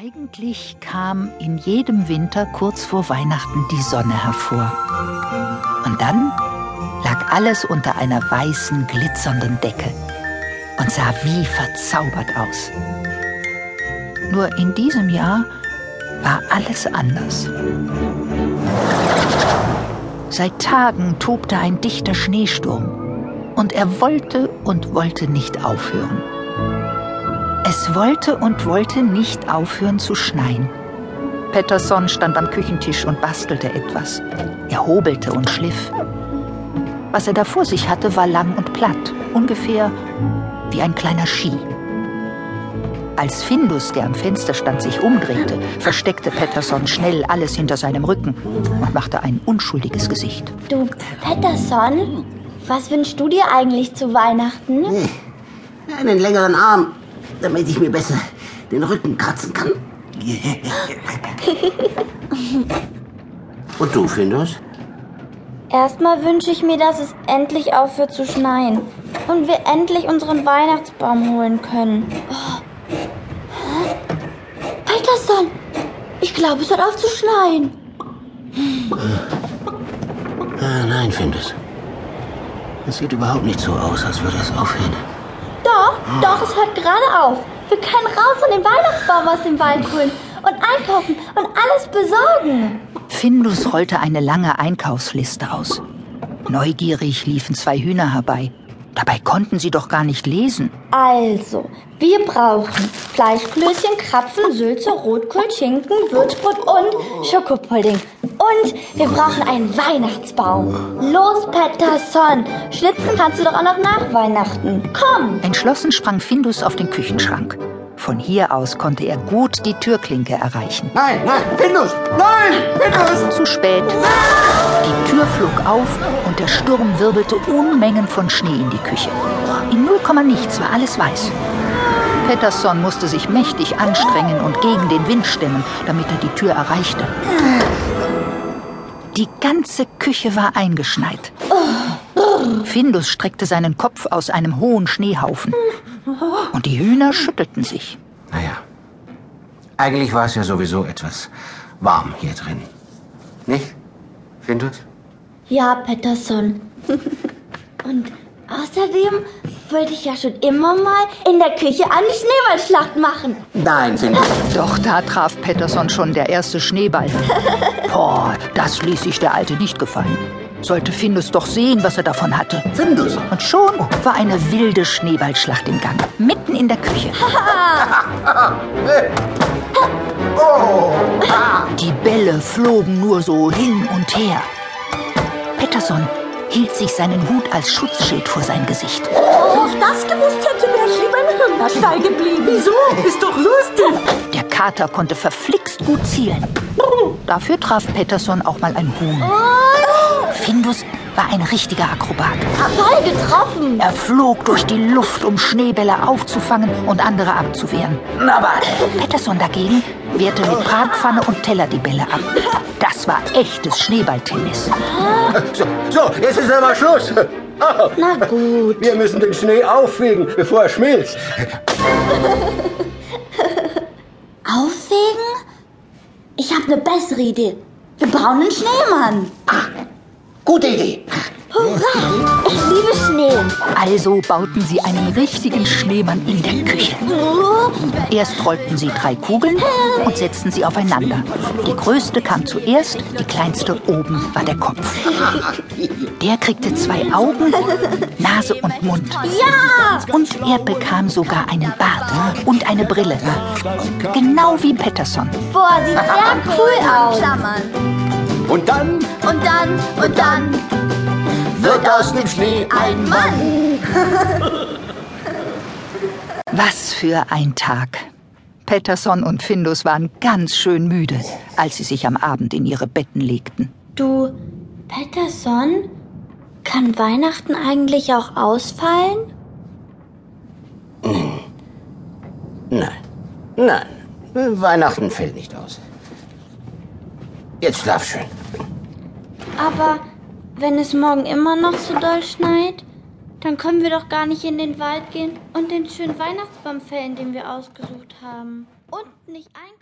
Eigentlich kam in jedem Winter kurz vor Weihnachten die Sonne hervor. Und dann lag alles unter einer weißen, glitzernden Decke und sah wie verzaubert aus. Nur in diesem Jahr war alles anders. Seit Tagen tobte ein dichter Schneesturm und er wollte und wollte nicht aufhören. Es wollte und wollte nicht aufhören zu schneien. Pettersson stand am Küchentisch und bastelte etwas. Er hobelte und schliff. Was er da vor sich hatte, war lang und platt, ungefähr wie ein kleiner Ski. Als Findus, der am Fenster stand, sich umdrehte, versteckte Pettersson schnell alles hinter seinem Rücken und machte ein unschuldiges Gesicht. Du, Pettersson, was wünschst du dir eigentlich zu Weihnachten? Nee, einen längeren Arm, damit ich mir besser den Rücken kratzen kann. Und du, Findus? Erstmal wünsche ich mir, dass es endlich aufhört zu schneien und wir endlich unseren Weihnachtsbaum holen können. Oh. Peterson, ich glaube, es hört auf zu schneien. Ah, nein, Findus. Es sieht überhaupt nicht so aus, als würde es aufhören. Doch, doch, es hört gerade auf. Wir können raus und den Weihnachtsbaum aus dem Wald holen und einkaufen und alles besorgen. Findus rollte eine lange Einkaufsliste aus. Neugierig liefen zwei Hühner herbei. Dabei konnten sie doch gar nicht lesen. Also, wir brauchen Fleischklößchen, Krapfen, Sülze, Rotkohl, Schinken, Würzbrot und Schokopudding. Und wir brauchen einen Weihnachtsbaum. Los, Pettersson. Schnitzen kannst du doch auch noch nach Weihnachten. Komm. Entschlossen sprang Findus auf den Küchenschrank. Von hier aus konnte er gut die Türklinke erreichen. Nein, nein, Findus! Nein, Findus! Zu spät. Die Tür flog auf und der Sturm wirbelte Unmengen von Schnee in die Küche. In null Komma nichts war alles weiß. Pettersson musste sich mächtig anstrengen und gegen den Wind stemmen, damit er die Tür erreichte. Die ganze Küche war eingeschneit. Findus streckte seinen Kopf aus einem hohen Schneehaufen. Und die Hühner schüttelten sich. Naja, eigentlich war es ja sowieso etwas warm hier drin. Nicht, Findus? Ja, Pettersson. Und außerdem wollte ich ja schon immer mal in der Küche eine Schneeballschlacht machen. Nein, Findus. Doch da traf Pettersson schon der erste Schneeball. Boah, das ließ sich der Alte nicht gefallen. Sollte Findus doch sehen, was er davon hatte. Findus! Und schon war eine wilde Schneeballschlacht im Gang, mitten in der Küche. Oh! Die Bälle flogen nur so hin und her. Pettersson hielt sich seinen Hut als Schutzschild vor sein Gesicht. Wenn ich das gewusst hätte, wäre ich lieber im Hühnerstall geblieben. Wieso? Ist doch lustig. Der Kater konnte verflixt gut zielen. Dafür traf Pettersson auch mal ein Huhn. Findus war ein richtiger Akrobat. Voll getroffen. Er flog durch die Luft, um Schneebälle aufzufangen und andere abzuwehren. Aber Pettersson dagegen wehrte mit Bratpfanne und Teller die Bälle ab. Das war echtes Schneeballtennis. so, so, jetzt ist aber Schluss. Oh, Na gut. wir müssen den Schnee aufwiegen, bevor er schmilzt. Aufwägen? Ich habe eine bessere Idee. Wir bauen einen Schneemann. Gute Idee. Hurra! Ich liebe Schnee. Also bauten sie einen richtigen Schneemann in der Küche. Erst rollten sie drei Kugeln und setzten sie aufeinander. Die größte kam zuerst, die kleinste oben war der Kopf. Der kriegte zwei Augen, Nase und Mund. Ja! Und er bekam sogar einen Bart und eine Brille. Genau wie Pettersson. Boah, sieht sehr cool aus. Und dann Und dann, und dann wird aus dem Schnee ein Mann. Was für ein Tag. Pettersson und Findus waren ganz schön müde, als sie sich am Abend in ihre Betten legten. Du, Pettersson, kann Weihnachten eigentlich auch ausfallen? Nein, nein, Weihnachten fällt nicht aus. Jetzt schlaf schön. Aber wenn es morgen immer noch so doll schneit, dann können wir doch gar nicht in den Wald gehen und den schönen Weihnachtsbaum fällen, den wir ausgesucht haben. Und nicht einkaufen.